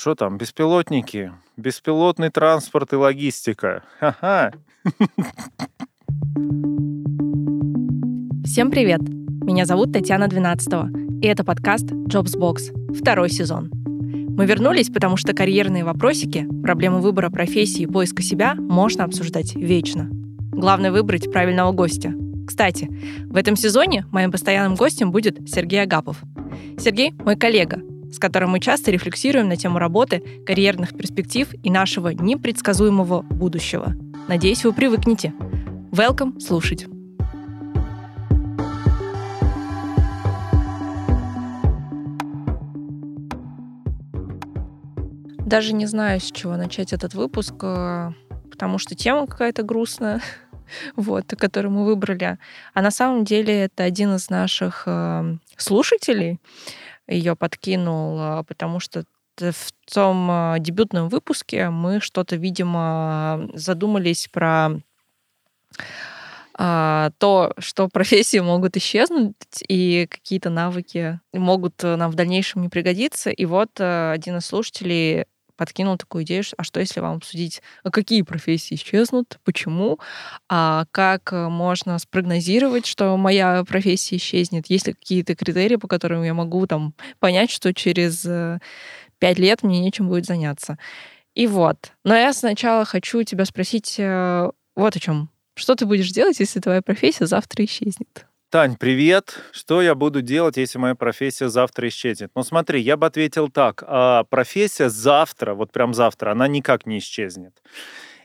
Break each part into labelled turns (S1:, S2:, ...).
S1: Что там, беспилотники, беспилотный транспорт и логистика. Ха-ха.
S2: Всем привет! Меня зовут Татьяна 12 и это подкаст Jobsbox, второй сезон. Мы вернулись, потому что карьерные вопросики, проблемы выбора профессии и поиска себя можно обсуждать вечно. Главное выбрать правильного гостя. Кстати, в этом сезоне моим постоянным гостем будет Сергей Агапов. Сергей – мой коллега, с которым мы часто рефлексируем на тему работы, карьерных перспектив и нашего непредсказуемого будущего. Надеюсь, вы привыкнете. Welcome слушать. Даже не знаю, с чего начать этот выпуск, э, потому что тема какая-то грустная, вот, которую мы выбрали. А на самом деле это один из наших э, слушателей, ее подкинул, а, потому что в том а, дебютном выпуске мы что-то, видимо, задумались про а, то, что профессии могут исчезнуть и какие-то навыки могут э, нам в дальнейшем не пригодиться. И вот э, один из слушателей подкинул такую идею, а что если вам обсудить, а какие профессии исчезнут, почему, а как э, можно спрогнозировать, что моя профессия исчезнет, есть ли какие-то критерии, по которым я могу там понять, что через э, пять лет мне нечем будет заняться. И вот. Но я сначала хочу тебя спросить э, вот о чем. Что ты будешь делать, если твоя профессия завтра исчезнет?
S1: Тань, привет. Что я буду делать, если моя профессия завтра исчезнет? Ну смотри, я бы ответил так. А профессия завтра, вот прям завтра, она никак не исчезнет.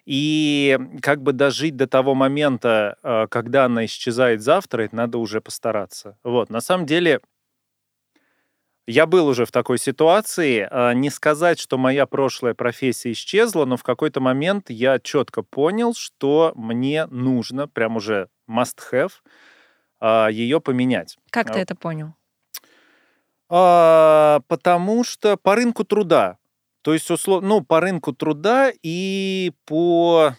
S1: И как бы дожить до того момента, а, когда она исчезает завтра, это надо уже постараться. Вот, на самом деле, я был уже в такой ситуации. А, не сказать, что моя прошлая профессия исчезла, но в какой-то момент я четко понял, что мне нужно, прям уже must-have, а, ее поменять.
S2: Как ты а, это понял?
S1: А, потому что по рынку труда. То есть, условно, ну, по рынку труда и по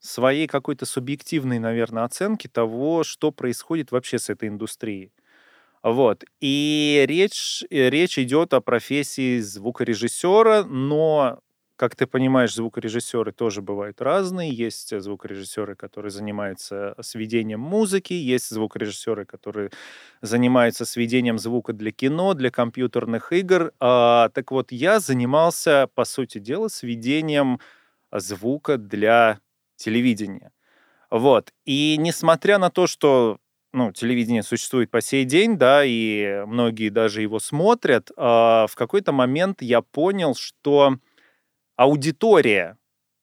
S1: своей какой-то субъективной, наверное, оценке того, что происходит вообще с этой индустрией. Вот. И речь, речь идет о профессии звукорежиссера, но как ты понимаешь, звукорежиссеры тоже бывают разные. Есть звукорежиссеры, которые занимаются сведением музыки, есть звукорежиссеры, которые занимаются сведением звука для кино, для компьютерных игр. А, так вот, я занимался, по сути дела, сведением звука для телевидения. Вот. И несмотря на то, что ну, телевидение существует по сей день, да, и многие даже его смотрят, а, в какой-то момент я понял, что аудитория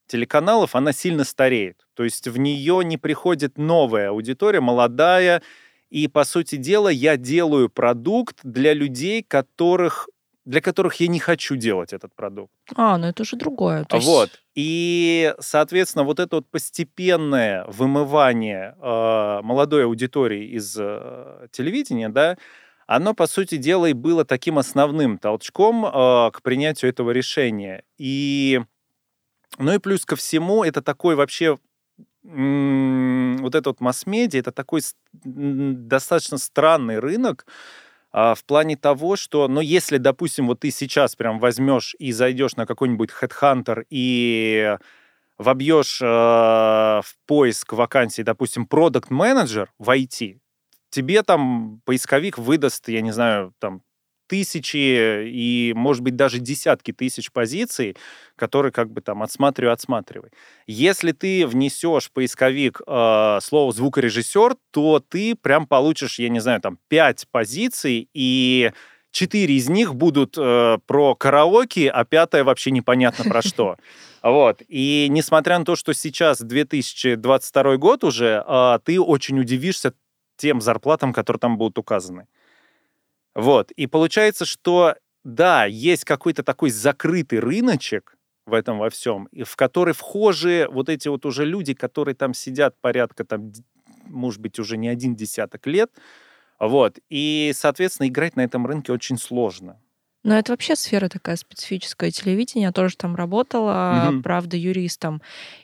S1: телеканалов, она сильно стареет. То есть в нее не приходит новая аудитория, молодая. И, по сути дела, я делаю продукт для людей, которых для которых я не хочу делать этот продукт.
S2: А, ну это уже другое.
S1: То есть... Вот. И, соответственно, вот это вот постепенное вымывание э, молодой аудитории из э, телевидения, да, оно, по сути дела, и было таким основным толчком э, к принятию этого решения. И, ну и плюс ко всему, это такой вообще вот этот вот масс-медиа, это такой достаточно странный рынок, а, в плане того, что, ну, если, допустим, вот ты сейчас прям возьмешь и зайдешь на какой-нибудь Headhunter и вобьешь э, в поиск вакансий, допустим, продукт менеджер в IT, тебе там поисковик выдаст, я не знаю, там тысячи и, может быть, даже десятки тысяч позиций, которые как бы там отсматривай, отсматривай. Если ты внесешь в поисковик э, слово звукорежиссер, то ты прям получишь, я не знаю, там пять позиций, и четыре из них будут э, про караоке, а пятая вообще непонятно про что. Вот. И несмотря на то, что сейчас 2022 год уже, э, ты очень удивишься тем зарплатам, которые там будут указаны. Вот. И получается, что да, есть какой-то такой закрытый рыночек в этом во всем, в который вхожи вот эти вот уже люди, которые там сидят порядка там, может быть, уже не один десяток лет, вот. И, соответственно, играть на этом рынке очень сложно.
S2: Но это вообще сфера такая специфическая. Телевидение, я тоже там работала,
S1: Мгм.
S2: правда, юристом.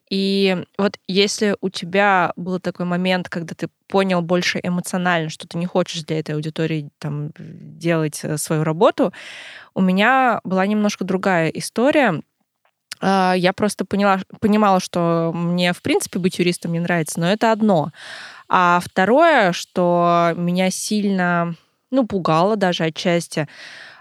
S2: И вот если у тебя был такой момент, когда ты понял больше эмоционально, что ты не хочешь для этой аудитории там делать э, свою работу, у меня была немножко другая история. А, Я просто поняла, понимала, что мне, в принципе, быть юристом не нравится, но это одно. А второе, что меня сильно, ну, пугало даже отчасти,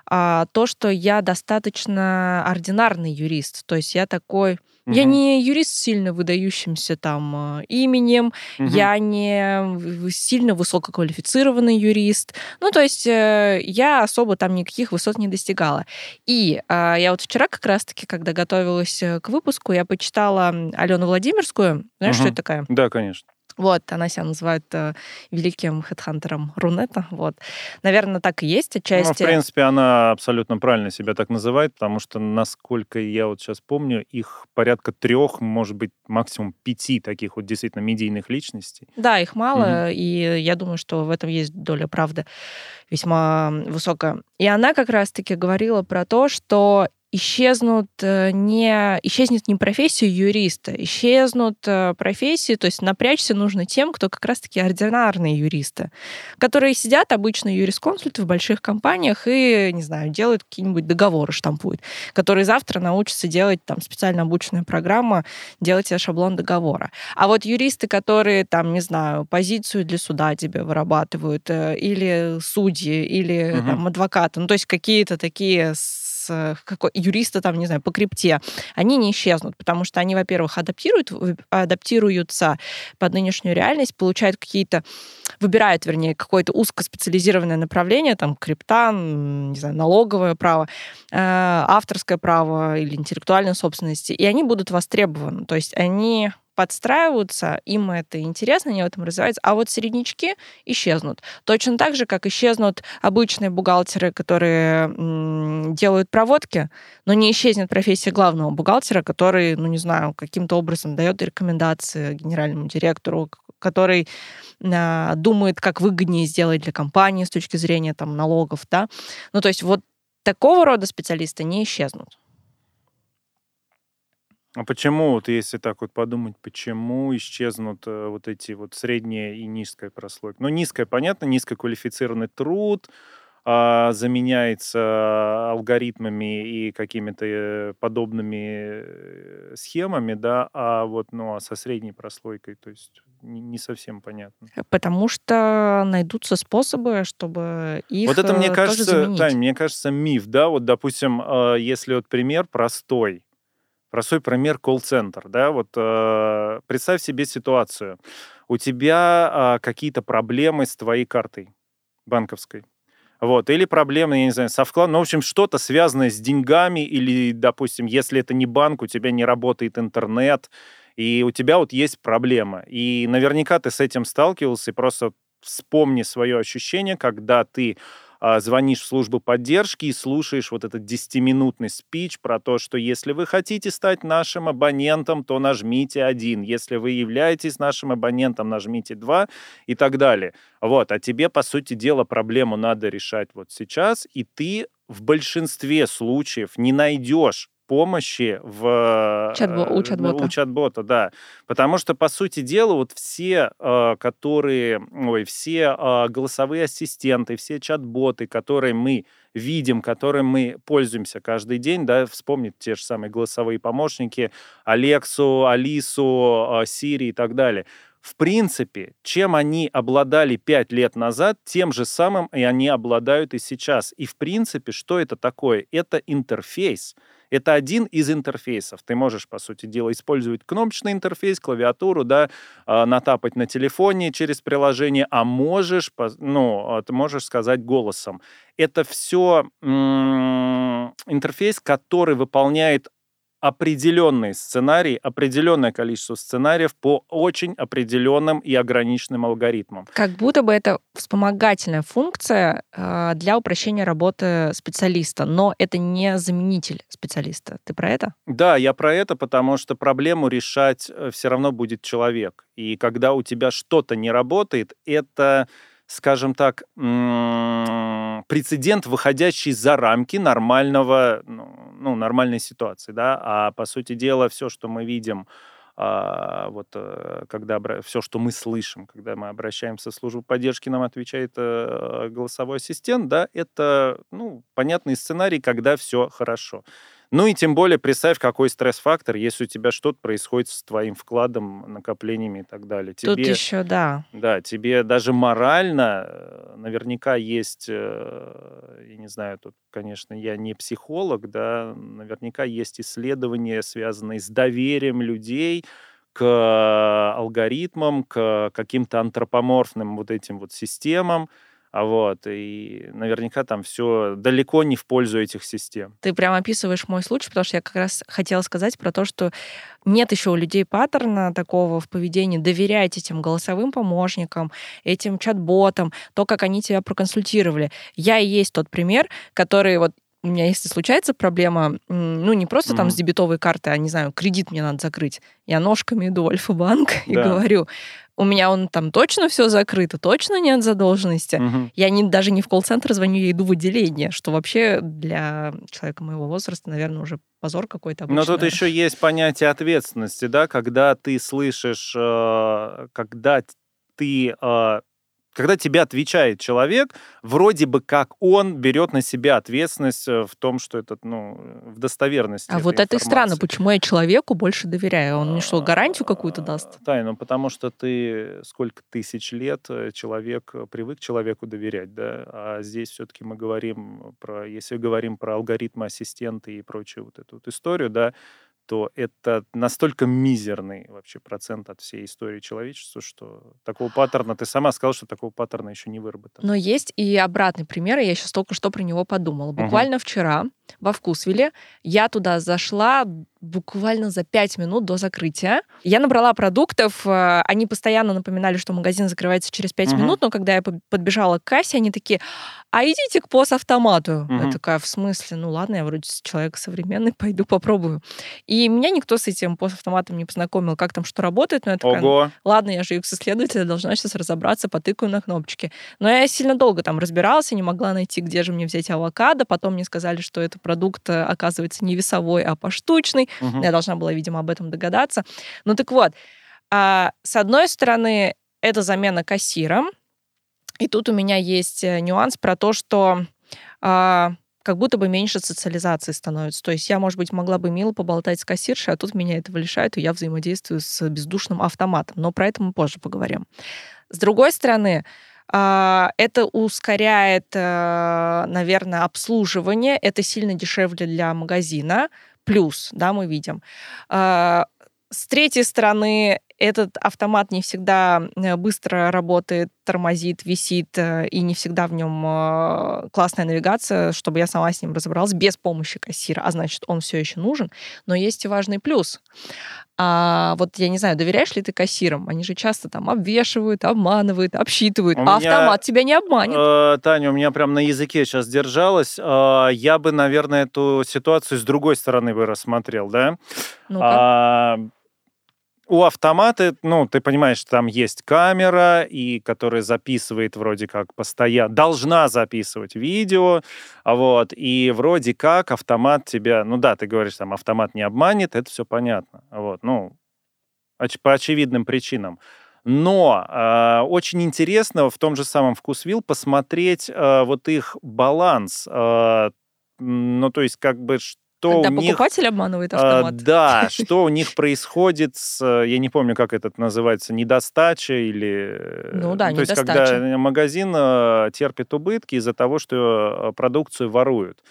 S2: а, то, что я достаточно ординарный юрист. То есть я такой... Я
S1: Мгм.
S2: не юрист с сильно выдающимся там а, именем,
S1: Мгм.
S2: я не сильно высококвалифицированный юрист. Ну, то есть э, я особо там никаких высот не достигала. И а, я вот вчера как раз-таки, когда готовилась э, к выпуску, я почитала Алену Владимирскую. Знаешь, что
S1: Мгм.
S2: это такая?
S1: Да, конечно.
S2: Вот, она себя называет э, великим хедхантером Рунета. Вот. Наверное, так и есть
S1: Ну, в
S2: отчасти.
S1: принципе, она абсолютно правильно себя так называет, потому что, насколько я вот сейчас помню, их порядка трех, может быть, максимум пяти таких вот действительно медийных личностей.
S2: Да, их мало, и я думаю, что в этом есть доля правды весьма высокая. И она как раз-таки говорила про то, что исчезнут э, не исчезнет не профессия юриста, исчезнут э, профессии, то есть напрячься нужно тем, кто как раз-таки ординарные юристы, которые сидят обычно юрисконсульты в больших компаниях и, не знаю, делают какие-нибудь договоры, штампуют, которые завтра научатся делать там специально обученная программа, делать тебе шаблон договора. А вот юристы, которые там, не знаю, позицию для суда тебе вырабатывают, э, или судьи, или
S1: Мгм.
S2: там адвокаты, ну то есть какие-то такие с э, какой, юристы там, не знаю, по крипте, они не исчезнут, потому что они, во-первых, адаптируют, адаптируются под нынешнюю реальность, получают какие-то, выбирают, вернее, какое-то узкоспециализированное направление, там, крипта, не знаю, налоговое право, э, авторское право или интеллектуальной собственности, и они будут востребованы. То есть они подстраиваются, им это интересно, они в этом развиваются, а вот середнячки исчезнут. Точно так же, как исчезнут обычные бухгалтеры, которые м, делают проводки, но не исчезнет профессия главного бухгалтера, который, ну не знаю, каким-то образом дает рекомендации генеральному директору, который а, думает, как выгоднее сделать для компании с точки зрения там налогов, да. Ну то есть вот такого рода специалисты не исчезнут.
S1: А почему, вот если так вот подумать, почему исчезнут э, вот эти вот средняя и низкая прослойка? Ну, низкая, понятно, низкоквалифицированный труд а, заменяется алгоритмами и какими-то э, подобными э, схемами, да, а вот, ну, а со средней прослойкой, то есть не, совсем понятно.
S2: Потому что найдутся способы, чтобы их
S1: вот это, мне
S2: тоже
S1: кажется,
S2: заменить.
S1: Тань, мне кажется, миф, да, вот, допустим, если вот пример простой, простой пример колл-центр, да, вот э, представь себе ситуацию. У тебя а, какие-то проблемы с твоей картой банковской. Вот, или проблемы, я не знаю, со вкладом, ну, в общем, что-то связанное с деньгами, или, допустим, если это не банк, у тебя не работает интернет, и у тебя вот есть проблема. И наверняка ты с этим сталкивался, и просто вспомни свое ощущение, когда ты звонишь в службу поддержки и слушаешь вот этот 10-минутный спич про то, что если вы хотите стать нашим абонентом, то нажмите один. Если вы являетесь нашим абонентом, нажмите два и так далее. Вот, а тебе, по сути дела, проблему надо решать вот сейчас, и ты в большинстве случаев не найдешь помощи в
S2: Чатбо- у
S1: э,
S2: чат-бота.
S1: у чат-бота, да, потому что по сути дела вот все, э, которые, ой, все э, голосовые ассистенты, все чат-боты, которые мы видим, которым мы пользуемся каждый день, да, вспомнить те же самые голосовые помощники, Алексу, Алису, э, Сири и так далее. В принципе, чем они обладали пять лет назад, тем же самым и они обладают и сейчас. И в принципе, что это такое? Это интерфейс. Это один из интерфейсов. Ты можешь, по сути дела, использовать кнопочный интерфейс, клавиатуру, да, а, натапать на телефоне через приложение, а можешь, ну, а, ты можешь сказать голосом. Это все интерфейс, который выполняет определенный сценарий, определенное количество сценариев по очень определенным и ограниченным алгоритмам.
S2: Как будто бы это вспомогательная функция э, для упрощения работы специалиста, но это не заменитель специалиста. Ты про это?
S1: Да, я про это, потому что проблему решать все равно будет человек. И когда у тебя что-то не работает, это скажем так, прецедент, выходящий за рамки нормального, ну, ну, нормальной ситуации, да, а по сути дела все, что мы видим, а, вот э, когда все, что мы слышим, когда мы обращаемся в службу поддержки, нам отвечает э, голосовой ассистент, да, это, ну, понятный сценарий, когда все хорошо. Ну и тем более представь, какой стресс-фактор, если у тебя что-то происходит с твоим вкладом, накоплениями и так далее.
S2: Тебе, Тут еще, да.
S1: Да, тебе даже морально э, наверняка есть, э, не знаю, тут, конечно, я не психолог, да, наверняка есть исследования, связанные с доверием людей к алгоритмам, к каким-то антропоморфным вот этим вот системам, вот, и наверняка там все далеко не в пользу этих систем.
S2: Ты прям описываешь мой случай, потому что я как раз хотела сказать про то, что нет еще у людей паттерна такого в поведении доверять этим голосовым помощникам, этим чат-ботам, то, как они тебя проконсультировали. Я и есть тот пример, который вот у меня, если случается проблема, ну, не просто mm-hmm. там с дебетовой карты, а, не знаю, кредит мне надо закрыть, я ножками иду в Альфа-банк да. и говорю, у меня он там точно все закрыто, точно нет задолженности. Угу. Я не, даже не в колл-центр звоню, я иду в отделение, что вообще для человека моего возраста, наверное, уже позор какой-то.
S1: Но тут еще есть понятие ответственности, да, когда ты слышишь, э, когда ты э, когда тебе отвечает человек, вроде бы как он берет на себя ответственность э, в том, что это, ну, в достоверности.
S2: А вот это и странно, почему я человеку больше доверяю? Он мне что, гарантию какую-то даст?
S1: Да, ну потому что ты сколько тысяч лет э, человек э, привык человеку доверять, да, а здесь все-таки мы говорим про, если говорим про алгоритмы, ассистенты и прочую вот эту вот историю, да, то это настолько мизерный вообще процент от всей истории человечества, что такого паттерна, ты сама сказала, что такого паттерна еще не выработано.
S2: Но есть и обратный пример, и я сейчас только что про него подумала. Буквально угу. вчера во Вкусвилле я туда зашла буквально за пять минут до закрытия. Я набрала продуктов, э, они постоянно напоминали, что магазин закрывается через пять угу. минут, но когда я подбежала к кассе, они такие, а идите к POS-автомату. Угу. Я такая, в смысле? Ну ладно, я вроде человек современный, пойду попробую. И меня никто с этим POS-автоматом не познакомил, как там что работает, но я такая, Ого. ладно, я же UX-исследователь, должна сейчас разобраться, потыкаю на кнопочки. Но я сильно долго там разбиралась, не могла найти, где же мне взять авокадо, потом мне сказали, что это продукт, э, оказывается, не весовой, а поштучный. Угу. Я должна была, видимо, об этом догадаться. Ну так вот, а, с одной стороны, это замена кассиром, и тут у меня есть э, нюанс про то, что а, как будто бы меньше социализации становится. То есть я, может быть, могла бы мило поболтать с кассиршей, а тут меня этого лишают, и я взаимодействую с бездушным автоматом. Но про это мы позже поговорим. С другой стороны, это ускоряет, э, наверное, обслуживание. Это сильно дешевле для магазина. Плюс, да, мы видим. А, с третьей стороны, этот автомат не всегда э, быстро работает, тормозит, висит, э, и не всегда в нем э, классная навигация, чтобы я сама с ним разобралась без помощи кассира, а значит, он все еще нужен. Но есть и важный плюс. А вот я не знаю, доверяешь ли ты кассирам? Они же часто там обвешивают, обманывают, обсчитывают, у а меня, автомат тебя не обманет.
S1: Э, Таня, у меня прям на языке сейчас держалось. Э, я бы, наверное, эту ситуацию с другой стороны бы рассмотрел, да? Ну-ка у автомата, ну, ты понимаешь, там есть камера, и которая записывает вроде как постоянно, должна записывать видео, вот, и вроде как автомат тебя, ну да, ты говоришь, там, автомат не обманет, это все понятно, вот, ну, оч- по очевидным причинам. Но э, очень интересно в том же самом Вкусвилл посмотреть э, вот их баланс, э, ну, то есть как бы
S2: что Когда у них... покупатель обманывает а, автомат.
S1: А, да, что у них происходит с, я не помню, как это называется, недостача или...
S2: Ну да,
S1: То есть, когда магазин э, терпит убытки из-за того, что э, продукцию воруют.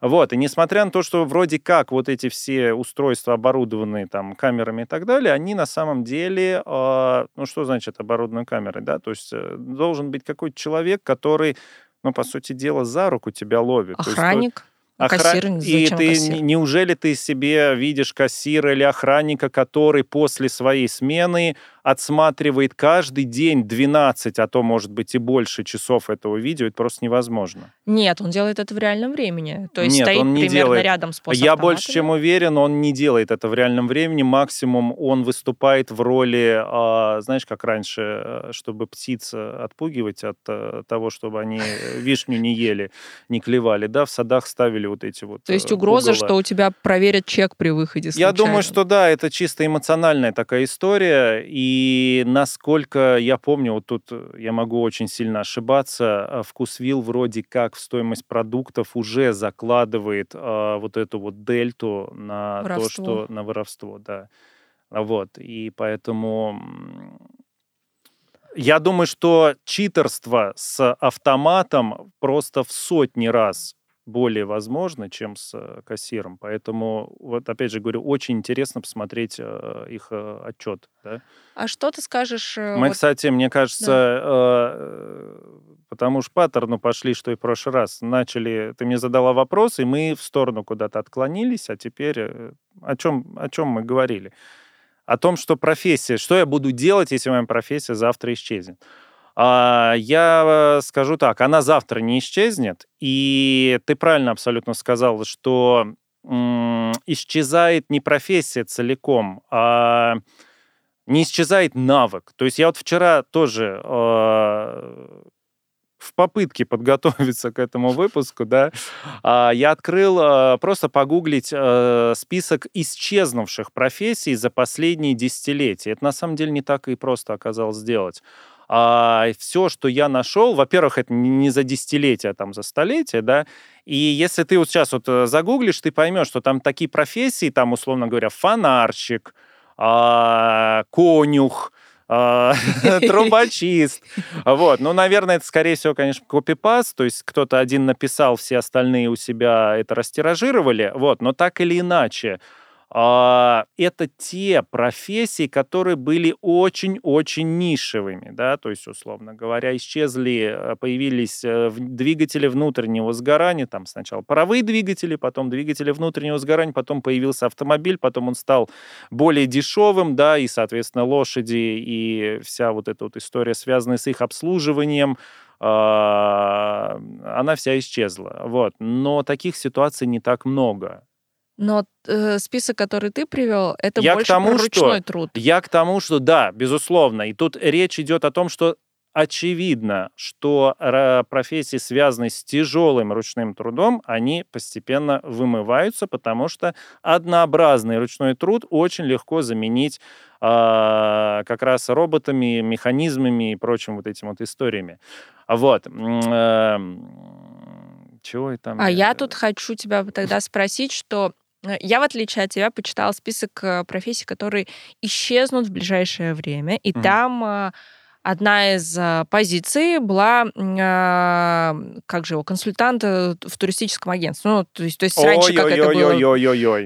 S1: Вот, и несмотря на то, что вроде как вот эти все устройства оборудованные там камерами и так далее, они на самом деле, э, ну что значит оборудованные камерой, да, то есть должен быть какой-то человек, который ну, по сути дела, за руку тебя ловит.
S2: Охранник?
S1: Охран... И ты, кассир? неужели ты себе видишь кассира или охранника, который после своей смены отсматривает каждый день 12, а то, может быть, и больше часов этого видео, это просто невозможно.
S2: Нет, он делает это в реальном времени. То есть
S1: Нет,
S2: стоит
S1: он не
S2: примерно
S1: делает.
S2: рядом с
S1: Я больше чем уверен, он не делает это в реальном времени. Максимум он выступает в роли, а, знаешь, как раньше, э, чтобы птиц э, отпугивать от э, того, чтобы они вишню не ели, не клевали, да, в садах ставили вот эти вот
S2: То есть
S1: э,
S2: угроза,
S1: пугало.
S2: что у тебя проверят чек при выходе
S1: Я думаю,
S2: случайно.
S1: что да, это чисто эмоциональная такая история. И насколько я помню, вот тут э, я могу очень сильно ошибаться, а, Вкусвилл вроде как в стоимость продуктов уже закладывает а, вот эту вот дельту на то,
S2: Воровство.
S1: что на воровство, да. А Вот. И поэтому я думаю, что читерство с автоматом просто в сотни раз более возможно, чем с э, кассиром. Поэтому, вот опять же говорю, очень интересно посмотреть э, их э, отчет. Да?
S2: А что ты скажешь? э,
S1: Мы,
S2: вот-
S1: кстати, мне кажется, э, потому что паттерну пошли, что и в прошлый раз. Начали, ты мне задала вопрос, и мы в сторону куда-то отклонились, а теперь э, о чем, о чем мы говорили? О том, что профессия, что я буду делать, если моя профессия завтра исчезнет. А, Я э, скажу так, она завтра не исчезнет, и ты правильно абсолютно сказал, что исчезает не профессия целиком, а не исчезает навык. То есть я вот вчера тоже э, в попытке подготовиться к этому выпуску, да, а, я открыл просто погуглить э, список исчезнувших профессий за последние десятилетия. Это на самом деле не так и просто оказалось сделать. А все, что я нашел, во-первых, это не за десятилетия, а там за столетия, да, и если ты вот сейчас вот э, загуглишь, ты поймешь, что там такие профессии, там, условно говоря, фонарщик, а, конюх, а, трубочист. Вот. Ну, наверное, это, скорее всего, конечно, копипаст, то есть кто-то один написал, все остальные у себя это растиражировали, вот, но так или иначе, это те профессии, которые были очень-очень нишевыми, да, то есть, условно говоря, исчезли, э, появились э, двигатели внутреннего сгорания, там сначала паровые двигатели, потом двигатели внутреннего сгорания, потом появился автомобиль, потом он стал более дешевым, да, и, соответственно, лошади и вся вот эта вот история, связанная с их обслуживанием, а, она вся исчезла, вот. Но таких ситуаций не так много.
S2: Но э, список, который ты привел, это
S1: Я к
S2: больше
S1: тому,
S2: про
S1: что
S2: ручной труд.
S1: Я к тому, что да, безусловно. И тут речь идет о том, что очевидно, что ра- профессии, связанные с тяжелым ручным трудом, они постепенно вымываются, потому что однообразный ручной труд очень легко заменить а, как раз роботами, механизмами и прочим вот этим вот историями. Вот. Эм, Чего я там?
S2: А я тут хочу тебя тогда спросить, что э, я, в отличие от тебя, почитала список э, профессий, которые исчезнут в ближайшее время, и
S1: Мгм.
S2: там э, одна из э, позиций была, э, как же его, консультант э, в туристическом агентстве. Ну, то есть, то есть раньше как это было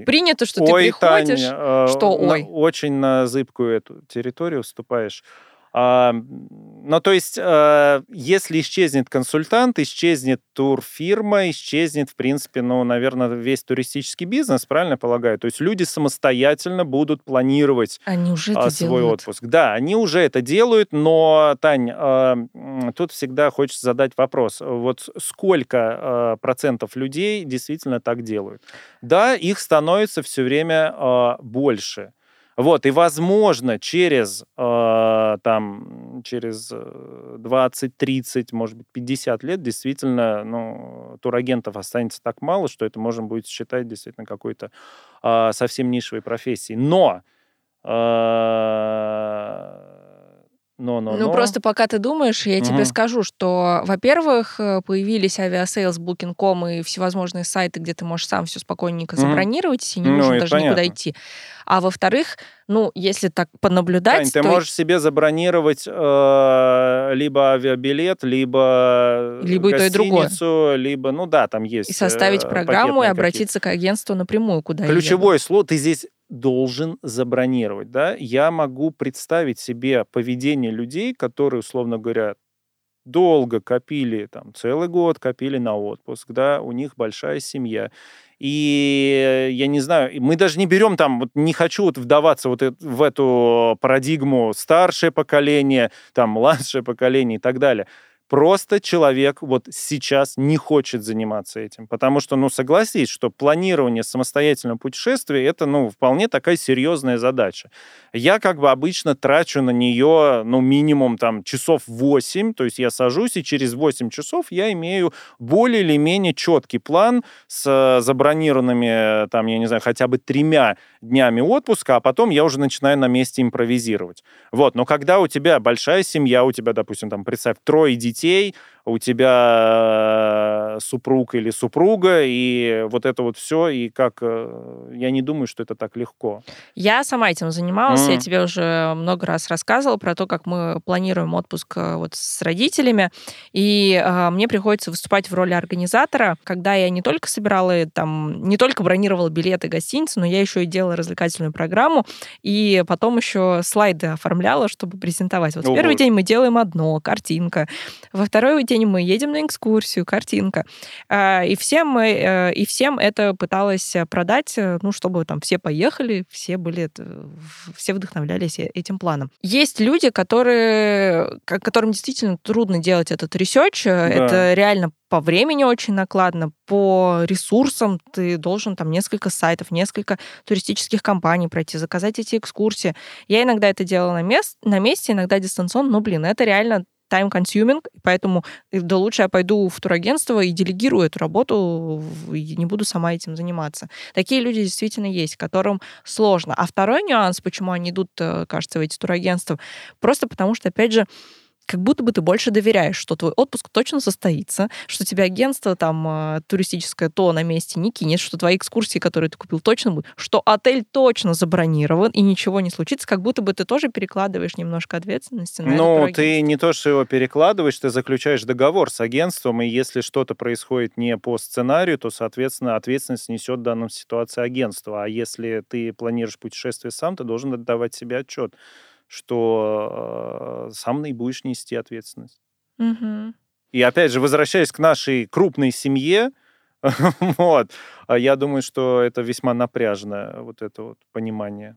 S2: принято, что
S1: Ой,
S2: ты приходишь...
S1: Таня, э,
S2: что
S1: на-
S2: ой?
S1: очень на зыбкую эту территорию вступаешь. Ну, то есть, э, если исчезнет консультант, исчезнет турфирма, исчезнет, в принципе, ну, наверное, весь туристический бизнес, правильно полагаю? То есть люди самостоятельно будут планировать
S2: Они уже
S1: а,
S2: это
S1: свой
S2: делают.
S1: отпуск. Да, они уже это делают, но, Тань, тут всегда хочется задать вопрос. Вот сколько а, процентов людей действительно так делают? Да, их становится все время а, больше. Вот, и, возможно, через, а, там, через э, 20, 30, может быть, 50 лет действительно ну, турагентов останется так мало, что это можно будет считать действительно какой-то а, совсем нишевой профессией. Но а, но, но,
S2: Ну,
S1: но.
S2: просто пока ты думаешь, я тебе
S1: Мгм.
S2: скажу, что, во-первых, э, появились Aviasales, Booking.com и всевозможные сайты, где ты можешь сам все спокойненько
S1: Мгм.
S2: забронировать, и не
S1: Ну,
S2: нужно даже никуда
S1: понятно.
S2: идти. А во-вторых, ну, если так понаблюдать,
S1: Тань, ты
S2: то
S1: можешь себе забронировать э, либо авиабилет, либо,
S2: Либо и то, и другое.
S1: либо, ну да, там есть
S2: и составить
S1: э,
S2: программу и обратиться к агентству напрямую, куда.
S1: Ключевое слово ты здесь должен забронировать, да? Я могу представить себе поведение людей, которые, условно говоря, долго копили, там, целый год копили на отпуск, да, у них большая семья, И я не знаю, мы даже не берем там, вот не хочу вот вдаваться вот в эту парадигму старшее поколение, там младшее поколение и так далее. Просто человек вот сейчас не хочет заниматься этим. Потому что, ну, согласись, что планирование самостоятельного путешествия — это, ну, вполне такая серьезная задача. Я как бы обычно трачу на нее, ну, минимум там часов 8, то есть я сажусь, и через 8 часов я имею более или менее четкий план с забронированными, там, я не знаю, хотя бы тремя днями отпуска, а потом я уже начинаю на месте импровизировать. Вот, но когда у тебя большая семья, у тебя, допустим, там, представь, трое детей, детей, у тебя э, супруг или супруга, и вот это вот все, и как... Э, я не думаю, что это так легко.
S2: Я сама этим занималась, mm. я тебе уже много раз рассказывала про то, как мы планируем отпуск э, вот с родителями, и э, мне приходится выступать в роли организатора, когда я не только собирала там, не только бронировала билеты гостиницы, но я еще и делала развлекательную программу, и потом еще слайды оформляла, чтобы презентовать. Вот О, в первый день мы делаем одно, картинка, во второй день день мы едем на экскурсию, картинка. А, и всем, э, и всем это пыталась продать, э, ну, чтобы там все поехали, все были, все вдохновлялись э, этим планом. Есть люди, которые, которым действительно трудно делать этот research. Да. Это реально по времени очень накладно, по ресурсам ты должен там несколько сайтов, несколько туристических компаний пройти, заказать эти экскурсии. Я иногда это делала на, мест, на месте, иногда дистанционно, но, блин, это реально time-consuming, поэтому э, да лучше я пойду в турагентство и делегирую эту работу, и не буду сама этим заниматься. Такие люди действительно есть, которым сложно. А второй нюанс, почему они идут, э, кажется, в эти турагентства, просто потому что, опять же, как будто бы ты больше доверяешь, что твой отпуск точно состоится, что тебе агентство там а, туристическое то на месте не кинет, что твои экскурсии, которые ты купил, точно будут, что отель точно забронирован и ничего не случится, как будто бы ты тоже перекладываешь немножко ответственности на
S1: Ну, ты не то, что его перекладываешь, ты заключаешь договор с агентством, и если что-то происходит не по сценарию, то, соответственно, ответственность несет в данном ситуации агентство. А если ты планируешь путешествие сам, ты должен отдавать себе отчет что э, сам и будешь нести ответственность.
S2: Угу.
S1: И опять же, возвращаясь к нашей крупной семье, вот, а я думаю, что это весьма напряжное вот это вот понимание.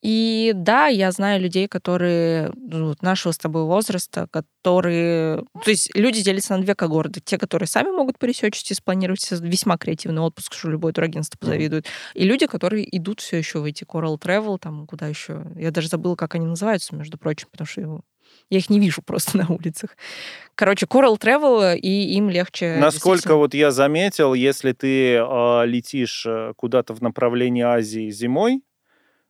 S2: И да, я знаю людей, которые ну, нашего с тобой возраста, которые... То есть люди делятся на две когорты. Те, которые сами могут поресечить и спланировать весьма креативный отпуск, что любое турагентство позавидует. И люди, которые идут все еще в эти Coral Travel, там куда еще... Я даже забыла, как они называются, между прочим, потому что я их не вижу просто на улицах. Короче, Coral Travel, и им легче...
S1: Насколько вот я заметил, если ты э, летишь куда-то в направлении Азии зимой,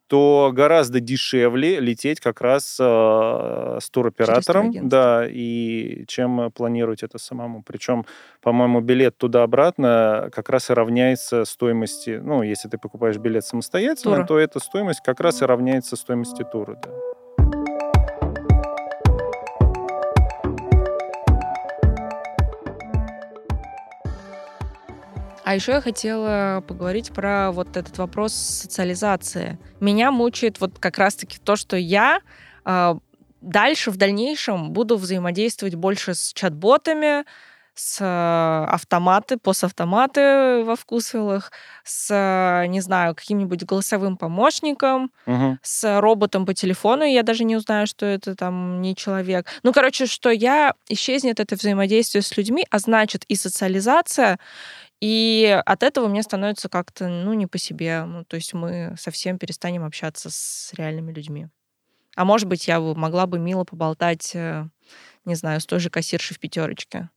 S1: то гораздо дешевле лететь как раз э, с туроператором, да, и чем планировать это самому. Причем, по-моему, билет туда-обратно как раз и равняется стоимости, ну, если ты покупаешь билет самостоятельно, тура. то эта стоимость как раз и равняется стоимости тура, да.
S2: А еще я хотела поговорить про вот этот вопрос социализации. Меня мучает вот как раз-таки то, что я э, дальше, в дальнейшем буду взаимодействовать больше с чат-ботами, с автоматы, поставтоматы во вкусвиллах, с, не знаю, каким-нибудь голосовым помощником,
S1: угу.
S2: с роботом по телефону, я даже не узнаю, что это там не человек. Ну, короче, что я исчезнет это взаимодействие с людьми, а значит и социализация, и от этого мне становится как-то, ну, не по себе. Ну, то есть мы совсем перестанем общаться с реальными людьми. А может быть, я могла бы мило поболтать, э, не знаю, с той же кассиршей в пятерочке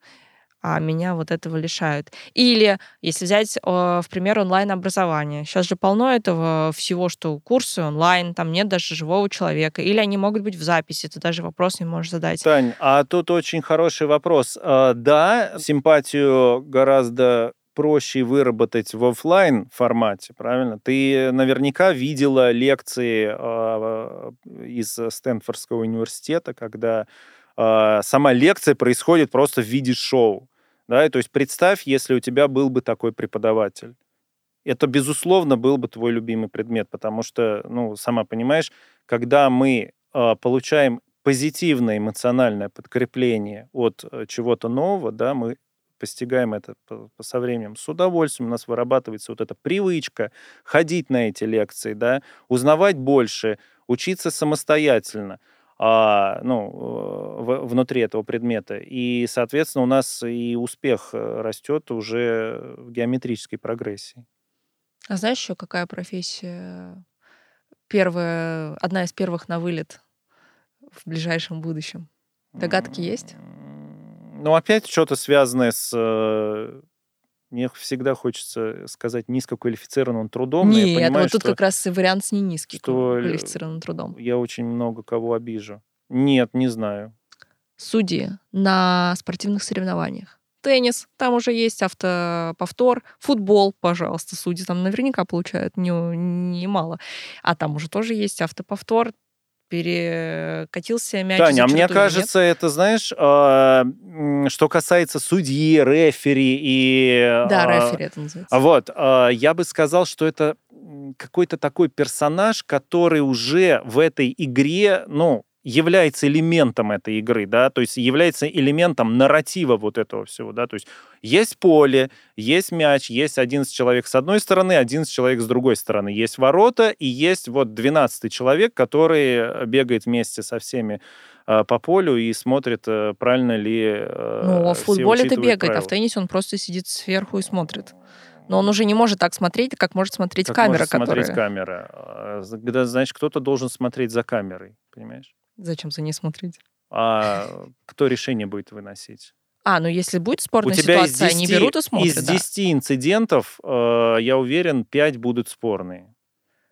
S2: а меня вот этого лишают. Или, если взять в пример онлайн-образование, сейчас же полно этого всего, что курсы онлайн, там нет даже живого человека, или они могут быть в записи, ты даже вопрос не можешь задать.
S1: Тань, а тут очень хороший вопрос. А, да, симпатию гораздо проще выработать в офлайн формате, правильно? Ты наверняка видела лекции э, из Стэнфордского университета, когда э, сама лекция происходит просто в виде шоу. Да? То есть представь, если у тебя был бы такой преподаватель. Это, безусловно, был бы твой любимый предмет, потому что, ну, сама понимаешь, когда мы э, получаем позитивное эмоциональное подкрепление от чего-то нового, да, мы постигаем это со временем с удовольствием, у нас вырабатывается вот эта привычка ходить на эти лекции, да, узнавать больше, учиться самостоятельно а, ну, э, в, внутри этого предмета. И, соответственно, у нас и успех э, растет уже в геометрической прогрессии.
S2: А знаешь еще, какая профессия первая, одна из первых на вылет в ближайшем будущем? Догадки есть?
S1: Ну, опять что-то связанное с э, мне всегда хочется сказать низкоквалифицированным трудом.
S2: Нет, я понимаю, вот тут как раз вариант с не низким
S1: что
S2: квалифицированным трудом.
S1: Я очень много кого обижу. Нет, не знаю.
S2: Судьи на спортивных соревнованиях. Теннис, там уже есть автоповтор. Футбол, пожалуйста, судьи там наверняка получают немало. Не, не а там уже тоже есть автоповтор перекатился мяч.
S1: Таня, а мне кажется, нет? это, знаешь, а, что касается судьи, рефери и...
S2: Да, а, рефери это называется.
S1: Вот, а, я бы сказал, что это какой-то такой персонаж, который уже в этой игре, ну, является элементом этой игры, да, то есть является элементом нарратива вот этого всего, да, то есть есть поле, есть мяч, есть 11 человек с одной стороны, 11 человек с другой стороны, есть ворота и есть вот 12 человек, который э, бегает вместе со всеми э, по полю и смотрит, э, правильно ли э,
S2: Ну, а в футболе это бегает, правила. а в теннисе он просто сидит сверху и смотрит. Но он уже не может так смотреть, как может смотреть
S1: как
S2: камера,
S1: может
S2: которая...
S1: смотреть камера. А, когда, значит, кто-то должен смотреть за камерой, понимаешь?
S2: Зачем за ней смотреть?
S1: А кто решение будет выносить?
S2: А, ну если будет спорная У тебя ситуация, 10, они берут и смотрят.
S1: Из 10 да. инцидентов, э, я уверен, 5 будут спорные.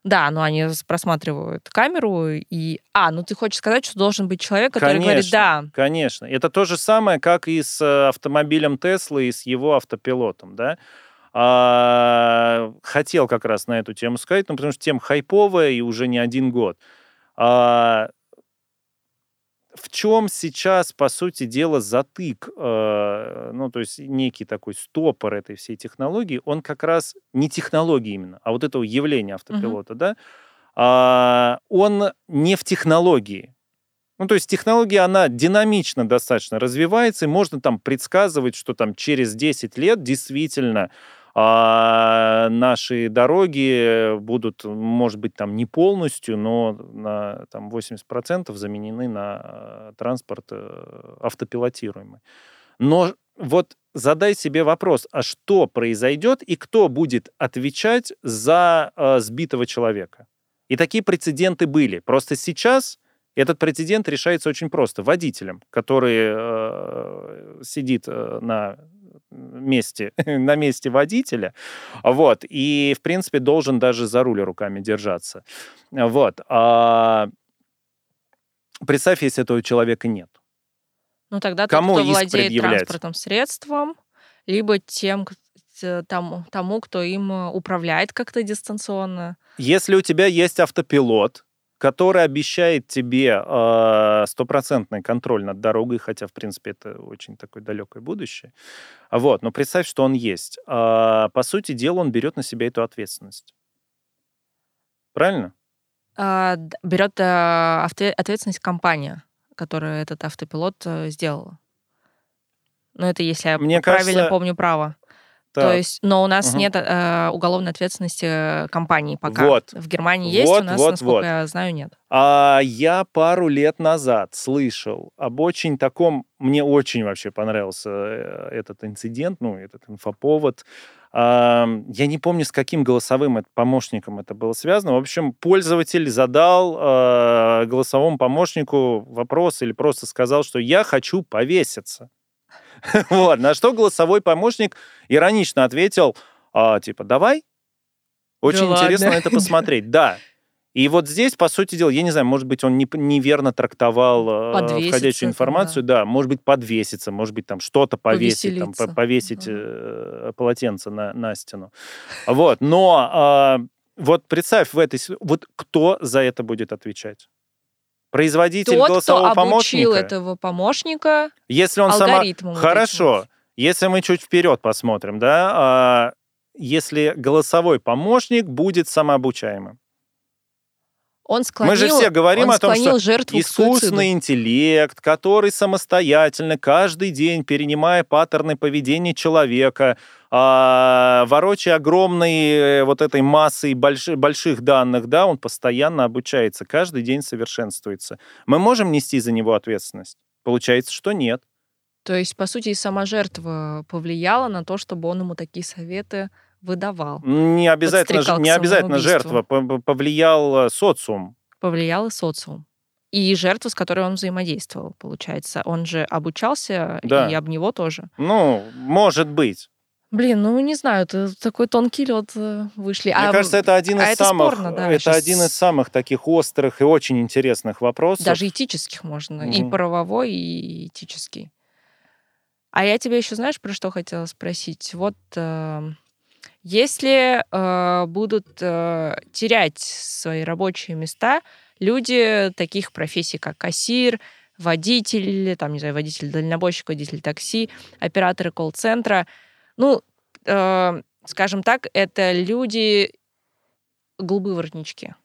S2: Да, но они просматривают камеру и... А, ну ты хочешь сказать, что должен быть человек, который конечно, говорит «да».
S1: Конечно. Это то же самое, как и с э, автомобилем Теслы и с его автопилотом, да? А, хотел как раз на эту тему сказать, ну, потому что тема хайповая и уже не один год. А, в чем сейчас, по сути дела, затык, э, ну, то есть некий такой стопор этой всей технологии, он как раз не технологии именно, а вот этого явления автопилота, uh-huh. да, э, он не в технологии. Ну, то есть технология, она динамично достаточно развивается, и можно там предсказывать, что там через 10 лет действительно а наши дороги будут, может быть, там не полностью, но на там, 80% заменены на э, транспорт э, автопилотируемый. Но вот задай себе вопрос, а что произойдет и кто будет отвечать за э, сбитого человека? И такие прецеденты были. Просто сейчас этот прецедент решается очень просто. Водителем, который э, сидит э, на месте, на месте водителя, вот, и, в принципе, должен даже за руль руками держаться, вот. А представь, если этого человека нет.
S2: Ну, тогда Кому тот, кто владеет транспортным средством, либо тем, тому, тому, кто им э, управляет как-то
S1: Если у тебя есть автопилот, который обещает тебе а, стопроцентный контроль над дорогой, хотя, в принципе, это очень такое далекое будущее. Вот, но представь, что он есть. А, по сути дела, он берет на себя эту ответственность. Правильно?
S2: А, берет ответственность компания, которая этот автопилот а, сделала. Ну, это если я Мне правильно кажется, помню право. Так. То есть, но у нас угу. нет э, уголовной ответственности э, компании пока. Вот. В Германии есть, вот, у нас, вот, насколько вот. я знаю, нет.
S1: А я пару лет назад слышал об очень таком, мне очень вообще понравился э, этот инцидент, ну, этот инфоповод. Я не помню, с каким голосовым помощником это было связано. В общем, пользователь задал э, голосовому помощнику вопрос или просто сказал, что я хочу повеситься. вот, на что голосовой помощник иронично ответил, а, типа, давай, очень да интересно ладно. это посмотреть. Да. И вот здесь, по сути дела, я не знаю, может быть, он не, неверно трактовал э, входящую информацию, да. да, может быть, подвеситься, может быть, там что-то повесить, там, повесить угу. э, полотенце на, на стену. Вот, но э, вот представь в этой... Вот кто за это будет отвечать? Производитель
S2: Тот,
S1: голосового
S2: кто
S1: обучил
S2: этого помощника
S1: если он сама... Хорошо. Если мы чуть вперед посмотрим, да, а, если голосовой помощник будет самообучаемым.
S2: Он склонил,
S1: Мы же все говорим о том, что искусственный интеллект, который самостоятельно каждый день, перенимая паттерны поведения человека, а, ворочая огромной э, вот этой массой больш- больших данных, да, он постоянно обучается, каждый день совершенствуется. Мы можем нести за него ответственность? Получается, что нет.
S2: То есть, по сути, и сама жертва повлияла на то, чтобы он ему такие советы выдавал.
S1: Не обязательно, не обязательно жертва, повлиял э, социум.
S2: Повлиял и социум. И жертва, с которой он взаимодействовал, получается. Он же обучался,
S1: Да.
S2: и об него тоже.
S1: Ну, может быть.
S2: Блин, ну не знаю, это такой тонкий лед э, вышли.
S1: Мне
S2: А,
S1: кажется, это один
S2: а
S1: из
S2: это
S1: самых,
S2: спорно, да,
S1: это один из самых таких острых и очень интересных вопросов.
S2: Даже этических можно. И
S1: Мгм.
S2: правовой, и этический. А я тебя еще знаешь, про что хотела спросить? Вот э, если э, будут э, терять свои рабочие места люди таких профессий, как кассир, водитель, там, не знаю, водитель-дальнобойщик, водитель такси, операторы колл-центра, ну, э, скажем так, это люди голубые воротнички.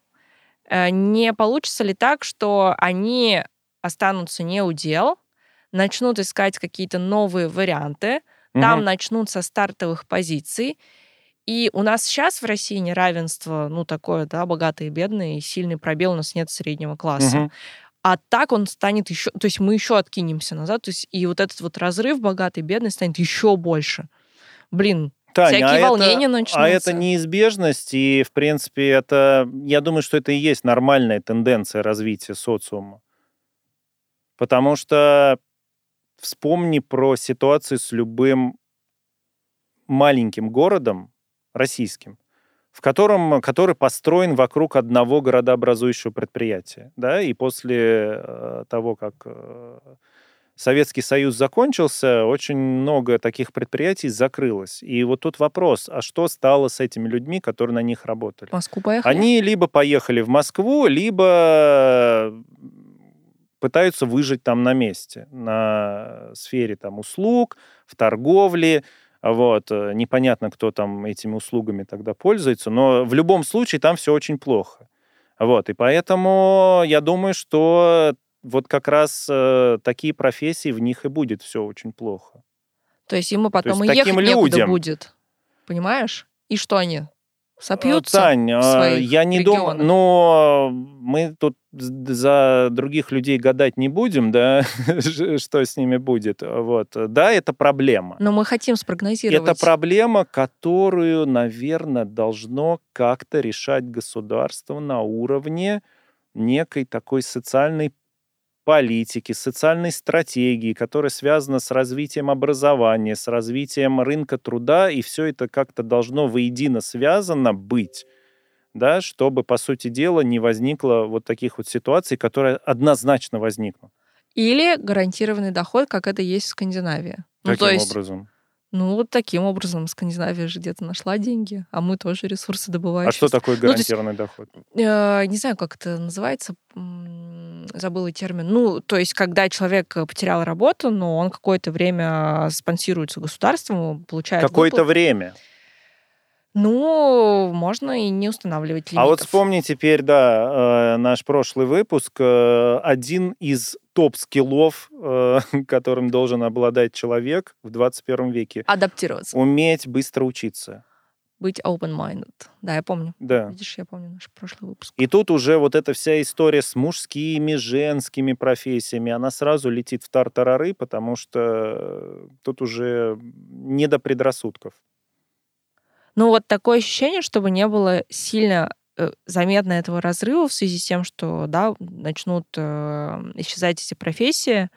S2: Э, Не получится ли так, что они останутся не у дел, начнут искать какие-то новые варианты, там начнут со стартовых позиций, и у нас сейчас в России неравенство, ну, такое, да, богатые и бедные, и сильный пробел, у нас нет среднего класса.
S1: Мгм.
S2: А так он станет еще, то есть мы еще откинемся назад, то есть и вот этот вот разрыв богатый и бедный станет еще больше. Блин,
S1: Таня,
S2: всякие
S1: а это-
S2: волнения начнутся.
S1: А это неизбежность, и, в принципе, это, я думаю, что это и есть нормальная тенденция развития социума. Потому что вспомни про ситуацию с любым маленьким городом российским, в котором, который построен вокруг одного городообразующего предприятия. Да? И после э, того, как э, Советский Союз закончился, очень много таких предприятий закрылось. И вот тут вопрос, а что стало с этими людьми, которые на них работали?
S2: В Москву поехали?
S1: Они либо поехали в Москву, либо пытаются выжить там на месте, на сфере там услуг, в торговле, вот, э, непонятно, кто там этими услугами тогда пользуется, но в любом случае там все очень плохо. Вот, и поэтому я думаю, что вот как раз э, такие профессии, в них и будет все очень плохо.
S2: То есть ему потом
S1: есть
S2: и ехать
S1: таким
S2: некуда
S1: людям-
S2: будет. Понимаешь? И что они? Сопьются?
S1: Тань,
S2: в
S1: э,
S2: своих
S1: я не думаю, но мы тут за других людей гадать не будем, да, что с ними будет. Вот. Да, это проблема.
S2: Но мы хотим спрогнозировать.
S1: Это проблема, которую, наверное, должно как-то решать государство на уровне некой такой социальной политики, социальной стратегии, которая связана с развитием образования, с развитием рынка труда, и все это как-то должно воедино связано быть, да, чтобы, по сути дела, не возникло вот таких вот ситуаций, которые однозначно возникнут.
S2: Или гарантированный доход, как это есть в Скандинавии. Ну,
S1: Каким
S2: то есть,
S1: образом?
S2: Ну, вот таким образом Скандинавия же где-то нашла деньги, а мы тоже ресурсы добываем.
S1: А что такое
S2: есть-
S1: гарантированный доход?
S2: Э, не знаю, как это называется, забыла термин. Ну, то есть, когда человек потерял работу, но он какое-то время спонсируется государством, получает
S1: Какое-то время.
S2: Ну, можно и не устанавливать лимитов.
S1: А вот вспомни теперь, да, э, наш прошлый выпуск. э, Один из топ-скиллов, э, которым должен обладать человек в 21 веке,
S2: Адаптироваться.
S1: уметь быстро учиться.
S2: Быть open-minded. Да, я помню.
S1: Да.
S2: Видишь, я помню наш прошлый выпуск.
S1: И тут уже вот эта вся история с мужскими, женскими профессиями, она сразу летит в тартарары, потому что тут уже не до предрассудков.
S2: Ну, вот такое ощущение, чтобы не было сильно э, заметно этого разрыва в связи с тем, что, да, начнут э, исчезать эти профессии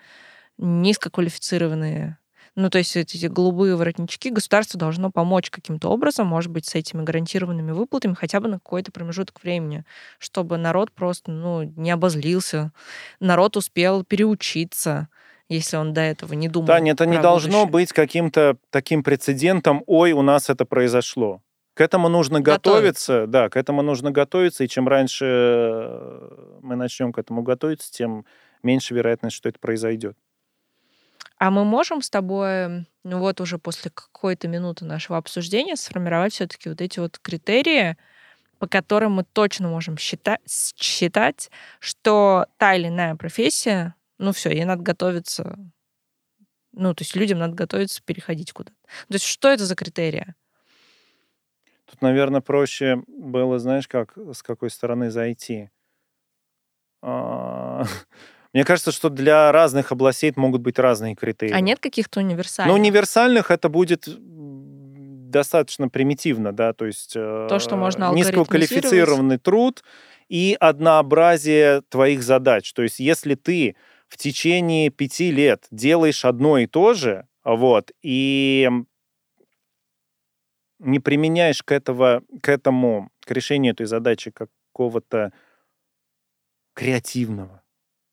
S2: низкоквалифицированные. Ну, то есть эти голубые воротнички государство должно помочь каким-то образом, может быть, с этими гарантированными выплатами хотя бы на какой-то промежуток времени, чтобы народ просто, ну, не обозлился, народ успел переучиться, если он до этого не думал.
S1: Таня, это не должно
S2: будущее.
S1: быть каким-то таким прецедентом, ой, у нас это произошло. К этому нужно готовиться, да, к этому нужно готовиться, и чем раньше э, мы начнем к этому готовиться, тем меньше вероятность, что это произойдет.
S2: А мы можем с тобой, ну вот уже после какой-то минуты нашего обсуждения, сформировать все-таки вот эти вот критерии по которым мы точно можем считать, считать, что та или иная профессия, ну все, ей надо готовиться, ну, то есть людям надо готовиться переходить куда-то. То есть что это за критерия?
S1: Тут, наверное, проще было, знаешь, как, с какой стороны зайти. А, мне кажется, что для разных областей могут быть разные критерии.
S2: А нет каких-то универсальных?
S1: Ну, универсальных это будет достаточно примитивно, да, то есть
S2: то, что можно
S1: низкоквалифицированный труд и однообразие твоих задач. То есть если ты в течение пяти лет делаешь одно и то же, вот, и не применяешь к, этого, к этому, к решению этой задачи какого-то креативного,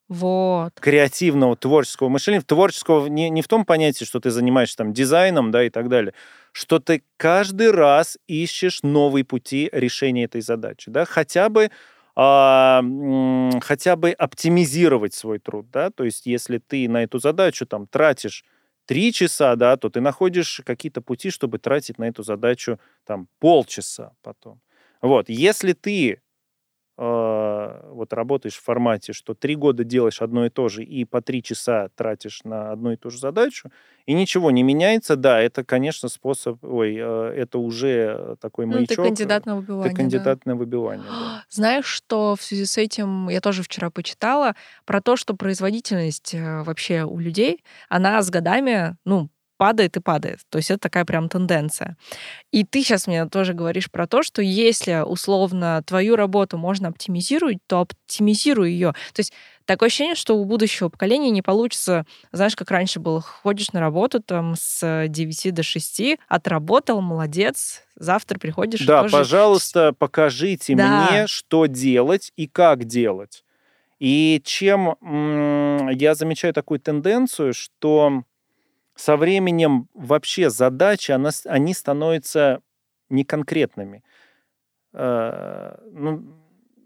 S2: вот.
S1: креативного, творческого мышления. Творческого не, не в том понятии, что ты занимаешься там дизайном, да, и так далее, что ты каждый раз ищешь новые пути решения этой задачи, да, хотя бы а, хотя бы оптимизировать свой труд, да, то есть если ты на эту задачу там тратишь три часа, да, то ты находишь какие-то пути, чтобы тратить на эту задачу там полчаса потом. Вот, если ты э, вот работаешь в формате, что три года делаешь одно и то же и по три часа тратишь на одну и ту же задачу, и ничего не меняется, да, это, конечно, способ, ой, э, это уже такой маячок. Ну,
S2: ты кандидат на выбивание.
S1: Ты кандидат да. на выбивание, да.
S2: Знаешь, что в связи с этим я тоже вчера почитала про то, что производительность э, вообще у людей, она с годами, ну, падает и падает. То есть это такая прям тенденция. И ты сейчас мне тоже говоришь про то, что если условно твою работу можно оптимизировать, то оптимизируй ее. То есть такое ощущение, что у будущего поколения не получится, знаешь, как раньше было, ходишь на работу там с 9 до 6, отработал, молодец, завтра приходишь.
S1: Да,
S2: тоже...
S1: пожалуйста, покажите да. мне, что делать и как делать. И чем я замечаю такую тенденцию, что со временем вообще задачи, она, они становятся неконкретными. Э, ну,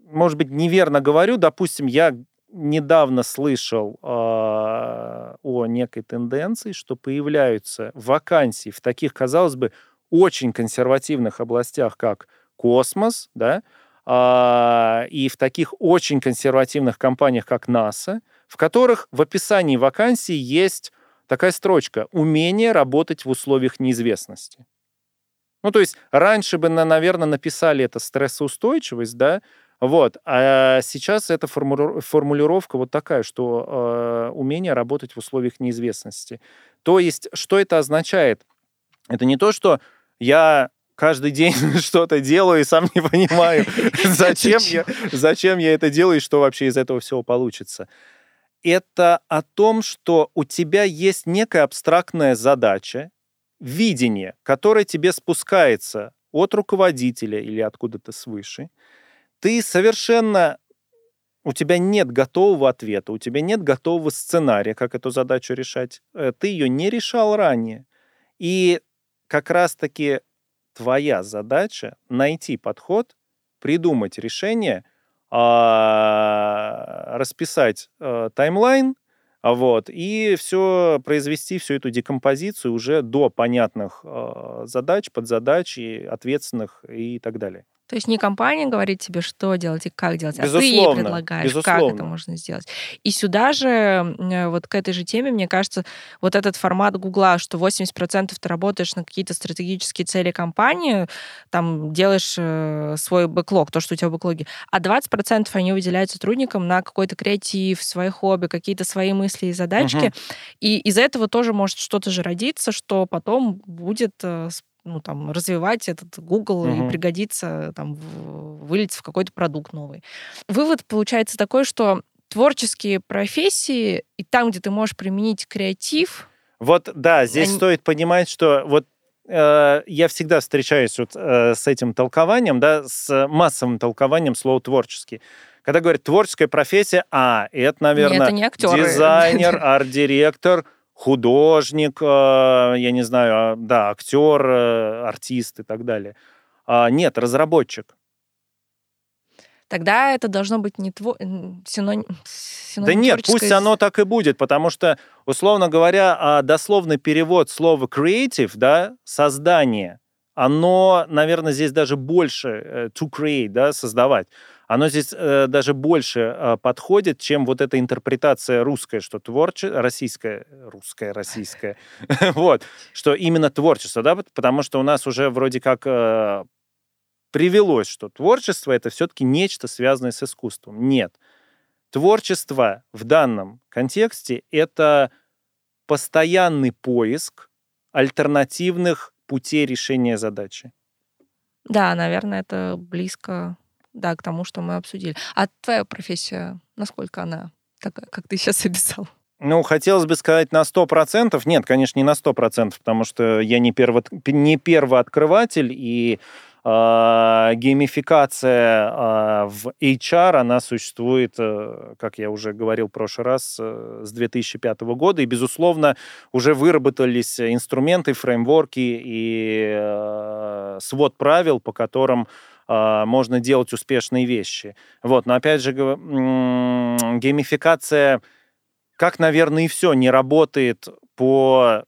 S1: может быть, неверно говорю. Допустим, я недавно слышал э, о некой тенденции, что появляются вакансии в таких, казалось бы, очень консервативных областях, как космос, да, э, и в таких очень консервативных компаниях, как НАСА, в которых в описании вакансии есть такая строчка «Умение работать в условиях неизвестности». Ну, то есть раньше бы, наверное, написали это стрессоустойчивость, да, вот, а сейчас эта формулировка вот такая, что э, умение работать в условиях неизвестности. То есть, что это означает? Это не то, что я каждый день что-то делаю и сам не понимаю, зачем я, зачем я это делаю и что вообще из этого всего получится это о том, что у тебя есть некая абстрактная задача, видение, которое тебе спускается от руководителя или откуда-то свыше. Ты совершенно... У тебя нет готового ответа, у тебя нет готового сценария, как эту задачу решать. Э, ты ее не решал ранее. И как раз-таки твоя задача найти подход, придумать решение — расписать э, таймлайн, вот, и все произвести всю эту декомпозицию уже до понятных э, задач, подзадач и ответственных и так далее.
S2: То есть не компания говорит тебе, что делать и как делать, безусловно, а ты ей предлагаешь, безусловно. как это можно сделать. И сюда же, э, вот к этой же теме, мне кажется, вот этот формат Гугла, что 80% ты работаешь на какие-то стратегические цели компании, там делаешь э, свой бэклог, то, что у тебя в бэклоге, а 20% они выделяют сотрудникам на какой-то креатив, свои хобби, какие-то свои мысли и задачки. Угу. И из этого тоже может что-то же родиться, что потом будет э, ну, там, развивать этот Google угу. и пригодится, там, вылить в какой-то продукт новый. Вывод получается такой, что творческие профессии и там, где ты можешь применить креатив...
S1: Вот, да, здесь они... стоит понимать, что вот э, я всегда встречаюсь вот, э, с этим толкованием, да, с массовым толкованием слова «творческий». Когда говорят «творческая профессия», а, это, наверное, Нет, это не актеры. дизайнер, арт-директор, художник, э, я не знаю, а, да, актер, э, артист и так далее. А, нет, разработчик.
S2: Тогда это должно быть не тво... синоним,
S1: синоним Да нет, творческой... пусть оно так и будет, потому что, условно говоря, а, дословный перевод слова creative, да, создание, оно, наверное, здесь даже больше э, to create, да, создавать. Оно здесь э, даже больше э, подходит, чем вот эта интерпретация русская, что творчество, российское, русское, российское, вот, что именно творчество, да, потому что у нас уже вроде как э, привелось, что творчество это все-таки нечто связанное с искусством. Нет. Творчество в данном контексте это постоянный поиск альтернативных путей решения задачи.
S2: Да, наверное, это близко да, к тому, что мы обсудили. А твоя профессия, насколько она такая, как ты сейчас описал?
S1: Ну, хотелось бы сказать на 100%. Нет, конечно, не на 100%, потому что я не, перво, не первооткрыватель, и э, геймификация э, в HR, она существует, э, как я уже говорил в прошлый раз, э, с 2005 года, и, безусловно, уже выработались инструменты, фреймворки и э, свод правил, по которым э, можно делать успешные вещи. Вот, но опять же, геймификация, как, наверное, и все, не работает по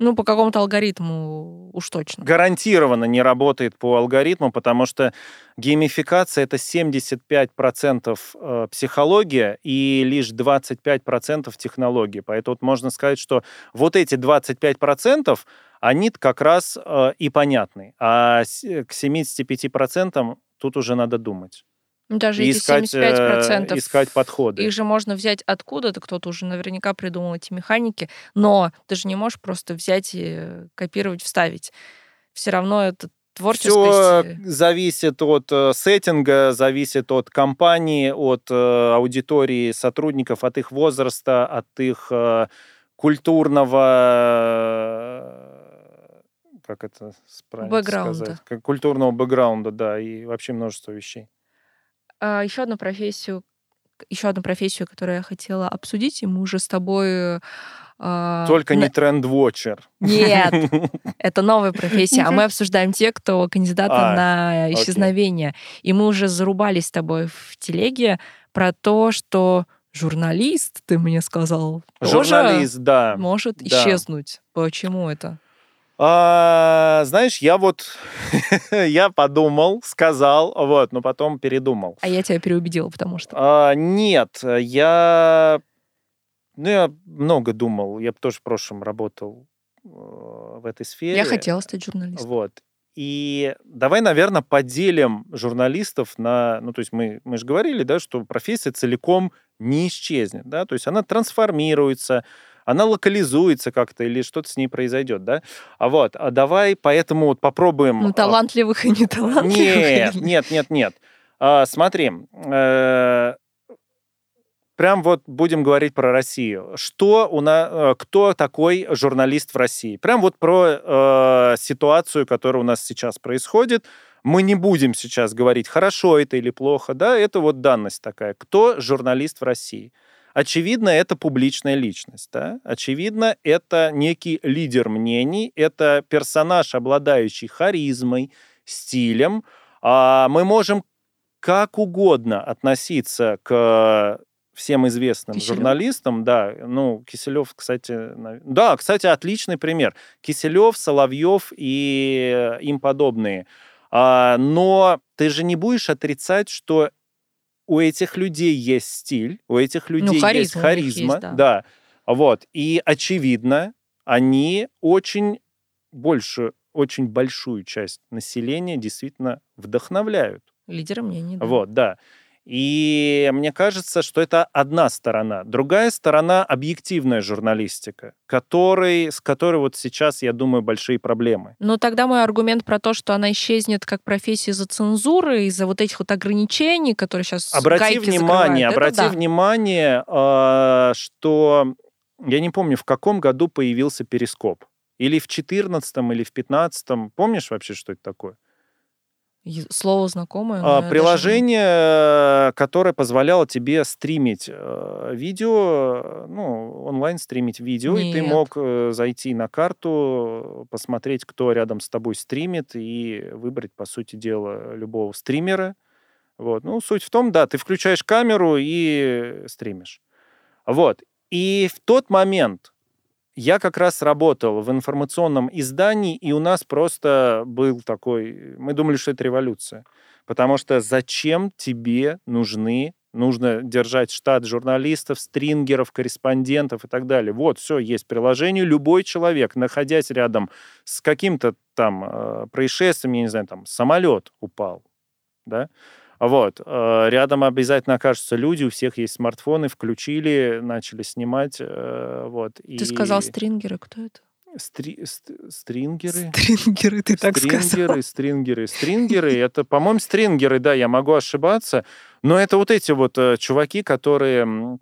S2: ну, по какому-то алгоритму уж точно.
S1: Гарантированно не работает по алгоритму, потому что геймификация — это 75% э, психология и лишь 25% технологии. Поэтому вот можно сказать, что вот эти 25% они как раз э, и понятны. А к 75% тут уже надо думать.
S2: Ну, даже и искать, 75%.
S1: Э, искать подходы.
S2: Их же можно взять откуда-то, кто-то уже наверняка придумал эти механики, но ты же не можешь просто взять и копировать, вставить. Все равно это творческость.
S1: Все зависит от э, сеттинга, зависит от компании, от э, аудитории сотрудников, от их возраста, от их культурного как это правильно бэкграунда. сказать? Культурного бэкграунда, да, и вообще множество вещей.
S2: А, еще одну профессию, еще одну профессию, которую я хотела обсудить, и мы уже с тобой
S1: а, Только на... не тренд-вотчер.
S2: Нет, это новая профессия. А мы обсуждаем те, кто кандидаты а, на исчезновение. Okay. И мы уже зарубались с тобой в телеге про то, что журналист, ты мне сказал,
S1: журналист, да,
S2: может да. исчезнуть. Почему это?
S1: А, знаешь, я вот, я подумал, сказал, вот, но потом передумал.
S2: А я тебя переубедил, потому что?
S1: А, нет, я, ну, я много думал. Я тоже в прошлом работал э, в этой сфере.
S2: Я хотела стать журналистом.
S1: Вот. И давай, наверное, поделим журналистов на... Ну, то есть мы, мы же говорили, да, что профессия целиком не исчезнет, да, то есть она трансформируется, она локализуется как-то или что-то с ней произойдет, да? А вот, а давай поэтому вот попробуем...
S2: Ну, а, талантливых и неталантливых. Нет,
S1: нет, нет, нет. А, смотри, э, прям вот будем говорить про Россию. Что у нас, э, кто такой журналист в России? Прям вот про э, ситуацию, которая у нас сейчас происходит. Мы не будем сейчас говорить, хорошо это или плохо, да, это вот данность такая. Кто журналист в России? Очевидно, это публичная личность. Да? Очевидно, это некий лидер мнений, это персонаж, обладающий харизмой, стилем. А мы можем как угодно относиться к всем известным Киселев? журналистам, да, ну, Киселев, кстати, да, кстати, отличный пример. Киселев, Соловьев и им подобные. А, но ты же не будешь отрицать, что у этих людей есть стиль, у этих ну, людей ну, харизма, есть харизма, есть, да. да. Вот. И очевидно, они очень больше, очень большую часть населения действительно вдохновляют.
S2: Лидеры мнений, да.
S1: Вот, да. И мне кажется, что это одна сторона. Другая сторона — объективная журналистика, который, с которой вот сейчас, я думаю, большие проблемы.
S2: Ну, тогда мой аргумент про то, что она исчезнет как профессия из-за цензуры, из-за вот этих вот ограничений, которые сейчас
S1: Обрати внимание, обрати да. внимание, а, что я не помню, в каком году появился перископ. Или в 14 или в 15 Помнишь вообще, что это такое?
S2: Слово знакомое.
S1: А, приложение, даже... которое позволяло тебе стримить э, видео, ну, онлайн стримить видео, Нет. и ты мог э, зайти на карту, посмотреть, кто рядом с тобой стримит, и выбрать, по сути дела, любого стримера. Вот. Ну, суть в том, да, ты включаешь камеру и стримишь. Вот. И в тот момент, я как раз работал в информационном издании, и у нас просто был такой... Мы думали, что это революция. Потому что зачем тебе нужны нужно держать штат журналистов, стрингеров, корреспондентов и так далее. Вот, все, есть приложение. Любой человек, находясь рядом с каким-то там э, происшествием, я не знаю, там самолет упал, да, вот. Э, рядом обязательно окажутся люди, у всех есть смартфоны, включили, начали снимать. Э, вот.
S2: Ты и... сказал стрингеры, кто это?
S1: Стри... Стрингеры?
S2: Стрингеры, ты так
S1: стрингеры,
S2: сказал.
S1: Стрингеры, стрингеры. Это, по-моему, стрингеры, да, я могу ошибаться. Но это вот эти вот э, чуваки, которые...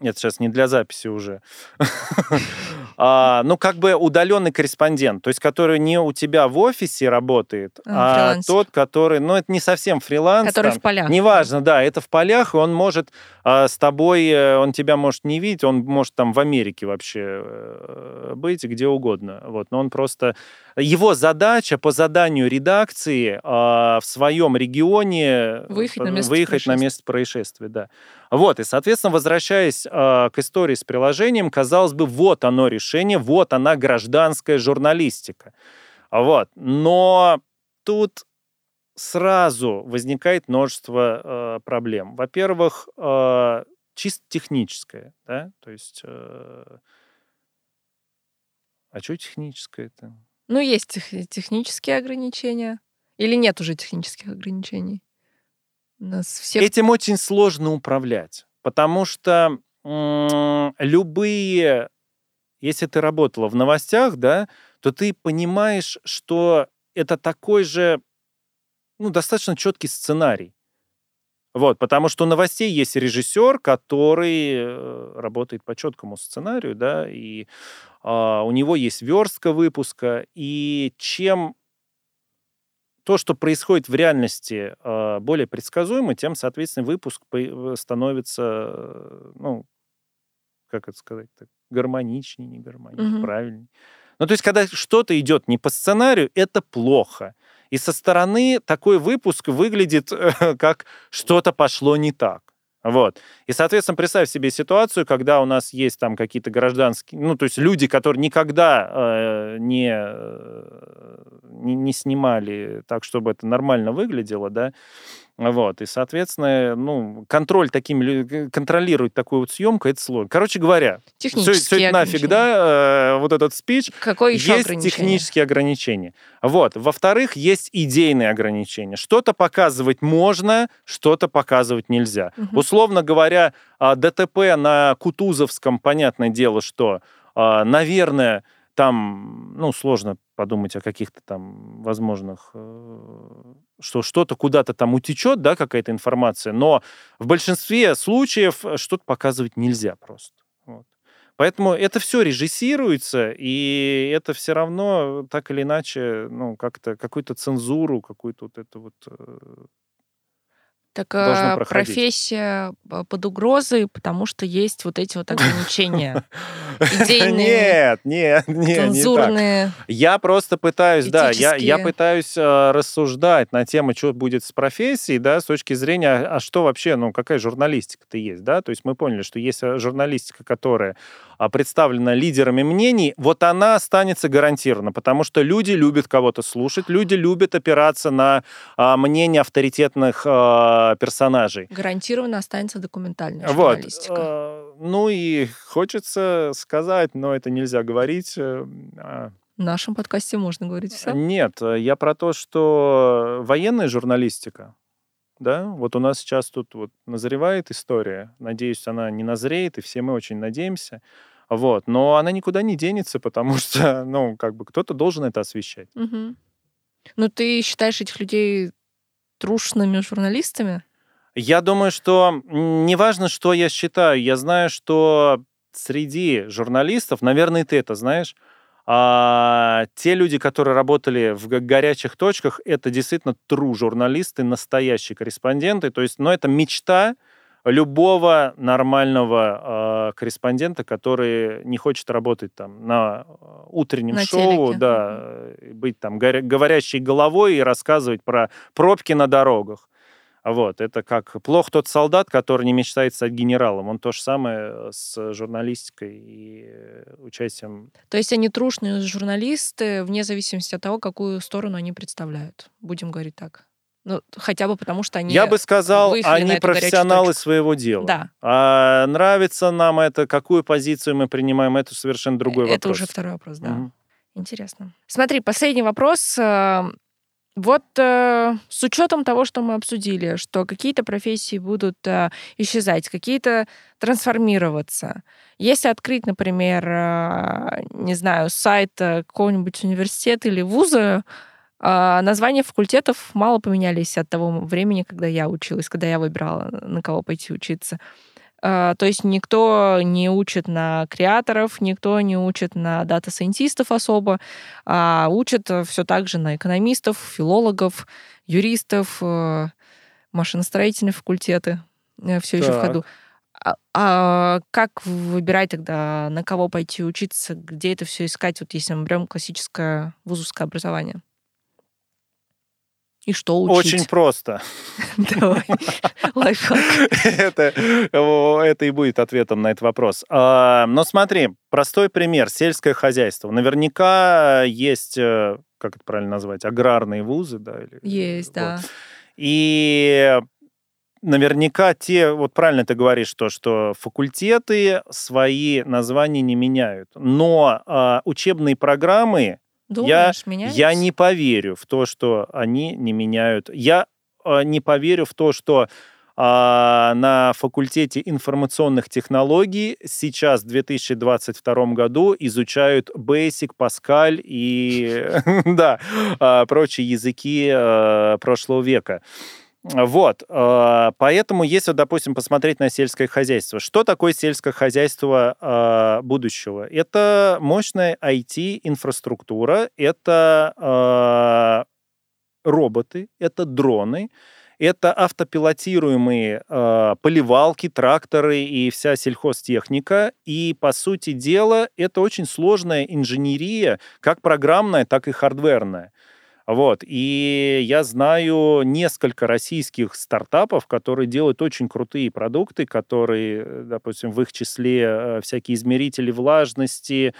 S1: Это сейчас не для записи уже. а, ну, как бы удаленный корреспондент, то есть который не у тебя в офисе работает, а, а тот, который, ну, это не совсем фриланс.
S2: Который там, в полях.
S1: Неважно, да, это в полях, и он может а, с тобой, э, он тебя может не видеть, он может там в Америке вообще э, быть, где угодно. Вот, но он просто... Его задача по заданию редакции а, в своем регионе
S2: выехать на место
S1: выехать на место происшествия, да. Вот, и, соответственно, возвращаясь а, к истории с приложением, казалось бы, вот оно решение, вот она гражданская журналистика. Вот. Но тут сразу возникает множество э, проблем. Во-первых, э, чисто техническое, да, то есть... Э, а что техническое-то?
S2: Ну, есть тех- технические ограничения. Или нет уже технических ограничений?
S1: нас все... Этим очень сложно управлять, потому что м- любые... Если ты работала в новостях, да, то ты понимаешь, что это такой же, ну, достаточно четкий сценарий. Вот, потому что у новостей есть режиссер, который э, работает по четкому сценарию, да, и э, у него есть верстка выпуска, и чем то, что происходит в реальности, э, более предсказуемо, тем, соответственно, выпуск становится, э, ну, как это сказать, так, гармоничнее, не гармоничнее, угу. правильнее. Ну, то есть, когда что-то идет не по сценарию, это плохо. И со стороны такой выпуск выглядит как что-то пошло не так. Вот. И, соответственно, представь себе ситуацию, когда у нас есть там какие-то гражданские, ну, то есть люди, которые никогда э, не, э, не, не снимали так, чтобы это нормально выглядело, да, вот, и, соответственно, ну, контроль такими, контролировать такую вот съемку, это сложно. Короче говоря, все, все это нафиг, да, э, вот этот спич.
S2: Какое еще
S1: есть технические ограничения. Вот. Во-вторых, есть идейные ограничения. Что-то показывать можно, что-то показывать нельзя. Угу. Условно говоря, а, ДТП на Кутузовском, понятное дело, что, а, наверное, там, ну, сложно подумать о каких-то там возможных, э, что что-то куда-то там утечет, да, какая-то информация, но в большинстве случаев э, что-то показывать нельзя просто. Вот. Поэтому это все режиссируется, и это все равно так или иначе, ну, как-то какую-то цензуру, какую-то вот это вот э,
S2: так э, профессия под угрозой, потому что есть вот эти вот ограничения.
S1: Идейные, нет, нет, нет, цензурные. Не я просто пытаюсь, да, я, я пытаюсь э, рассуждать на тему, что будет с профессией, да, с точки зрения, а что вообще, ну, какая журналистика-то есть, да, то есть мы поняли, что есть журналистика, которая а, представлена лидерами мнений, вот она останется гарантированно, потому что люди любят кого-то слушать, люди любят опираться на а, мнение авторитетных а, персонажей.
S2: Гарантированно останется документальная журналистика. Вот. А,
S1: ну и хочется сказать, но это нельзя говорить. Э,
S2: а в нашем подкасте можно говорить все?
S1: Нет, я про то, что военная журналистика, да, вот у нас сейчас тут вот назревает история. Надеюсь, она не назреет, и все мы очень надеемся. Вот. Но она никуда не денется, потому что, ну, как бы кто-то должен это освещать.
S2: Угу. Ну, ты считаешь этих людей трушными журналистами?
S1: Я думаю, что неважно, что я считаю, я знаю, что среди журналистов, наверное, ты это знаешь, а, те люди, которые работали в горячих точках, это действительно true журналисты, настоящие корреспонденты. То есть, ну, это мечта, любого нормального э, корреспондента, который не хочет работать там на а, утреннем на шоу, телеке. да, быть там говорящей головой и рассказывать про пробки на дорогах. Вот, это как плох тот солдат, который не мечтает стать генералом. Он то же самое с журналистикой и участием.
S2: То есть они трушные журналисты вне зависимости от того, какую сторону они представляют. Будем говорить так. Ну, хотя бы потому, что они
S1: Я бы сказал, они профессионалы своего дела.
S2: Да.
S1: А нравится нам это, какую позицию мы принимаем, это совершенно другой
S2: это
S1: вопрос.
S2: Это уже второй вопрос, да. Угу. Интересно. Смотри, последний вопрос. Э, вот э, с учетом того, что мы обсудили, что какие-то профессии будут э, исчезать, какие-то трансформироваться. Если открыть, например, э, не знаю, сайт какого-нибудь университета или вуза, э, названия факультетов мало поменялись от того времени, когда я училась, когда я выбирала, на кого пойти учиться. А, то есть никто не учит на креаторов, никто не учит на дата-сайентистов особо, а учат все так же на экономистов, филологов, юристов, э, машиностроительные факультеты. Э, все еще в ходу. А, а как выбирать тогда, на кого пойти учиться, где это все искать, вот если мы берем классическое вузовское образование? И что учить?
S1: Очень просто.
S2: Давай, лайфхак.
S1: это, это и будет ответом на этот вопрос. А, но смотри, простой пример. Сельское хозяйство. Наверняка есть, э, как это правильно назвать, аграрные вузы, да? Или,
S2: есть, вот. да.
S1: И наверняка те, вот правильно ты говоришь, то, что факультеты свои названия не меняют. Но а, учебные программы
S2: Думаешь,
S1: я, я не поверю в то, что они не меняют. Я э, не поверю в то, что э, на факультете информационных технологий сейчас в 2022 году изучают Basic, Pascal и да, э, прочие языки прошлого века. Вот, э, поэтому если, допустим, посмотреть на сельское хозяйство, что такое сельское хозяйство э, будущего? Это мощная IT-инфраструктура, это э, роботы, это дроны, это автопилотируемые поливалки, тракторы и вся сельхозтехника. И, по сути дела, это очень сложная инженерия, как программная, так и хардверная. Вот. И я знаю несколько российских стартапов, которые делают очень крутые продукты, которые, допустим, в их числе э, всякие измерители влажности,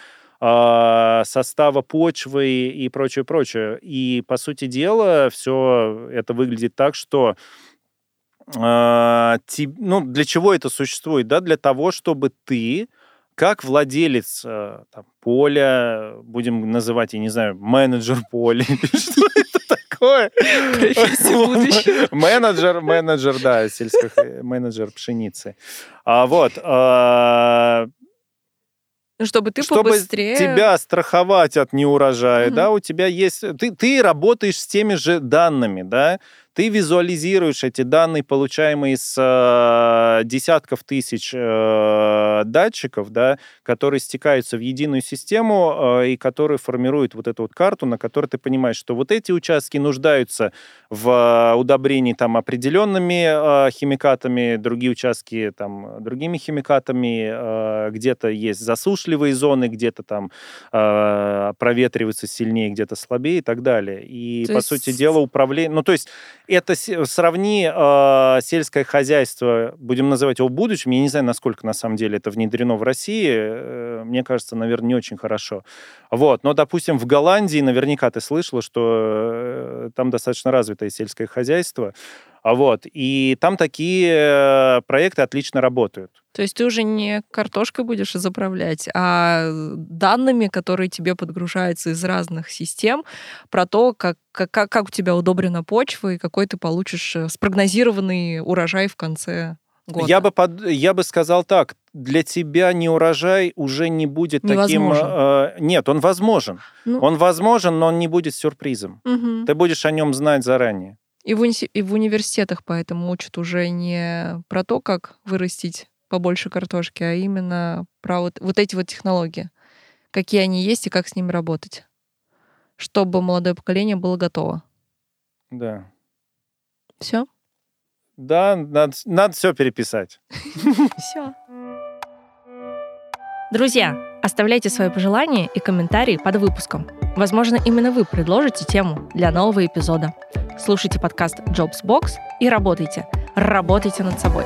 S1: а, состава почвы и прочее, прочее. И, по сути дела, все это выглядит так, что а, ну, для чего это существует? Да? Для того, чтобы ты как владелец э, там, поля, будем называть, я не знаю, менеджер поля, что это такое? Менеджер, менеджер, да, сельских менеджер пшеницы. А вот, а,
S2: ну, чтобы ты
S1: чтобы
S2: побыстрее...
S1: тебя страховать от неурожая, угу. да, у тебя есть... Ты, ты работаешь с теми же данными, да, ты визуализируешь эти данные, получаемые с э, десятков тысяч э, датчиков, да, которые стекаются в единую систему э, и которые формируют вот эту вот карту, на которой ты понимаешь, что вот эти участки нуждаются в удобрении там определенными э, химикатами, другие участки там другими химикатами, э, где-то есть засушливые зоны, где-то там э, проветриваются сильнее, где-то слабее и так далее. И, то по есть... сути дела, управление... Ну, то есть это сравни э, сельское хозяйство, будем называть его будущим, я не знаю, насколько на самом деле это внедрено в России, э, мне кажется, наверное, не очень хорошо. Вот, но, допустим, в Голландии, наверняка ты слышала, что э, там достаточно развитое сельское хозяйство, вот, и там такие э, проекты отлично работают.
S2: То есть ты уже не картошкой будешь заправлять, а данными, которые тебе подгружаются из разных систем, про то, как, как, как у тебя удобрена почва и какой ты получишь э, спрогнозированный урожай в конце года.
S1: Я бы, под, я бы сказал так, для тебя не урожай уже не будет
S2: Невозможно.
S1: таким... Э, нет, он возможен. Ну... Он возможен, но он не будет сюрпризом.
S2: Угу.
S1: Ты будешь о нем знать заранее.
S2: И в, уни- и в университетах поэтому учат уже не про то, как вырастить побольше картошки, а именно про вот, вот эти вот технологии. Какие они есть и как с ними работать. Чтобы молодое поколение было готово.
S1: Да.
S2: Все?
S1: Да, надо, надо все переписать.
S2: Все. Друзья, оставляйте свои пожелания и комментарии под выпуском. Возможно, именно вы предложите тему для нового эпизода. Слушайте подкаст Jobs Box и работайте. Работайте над собой.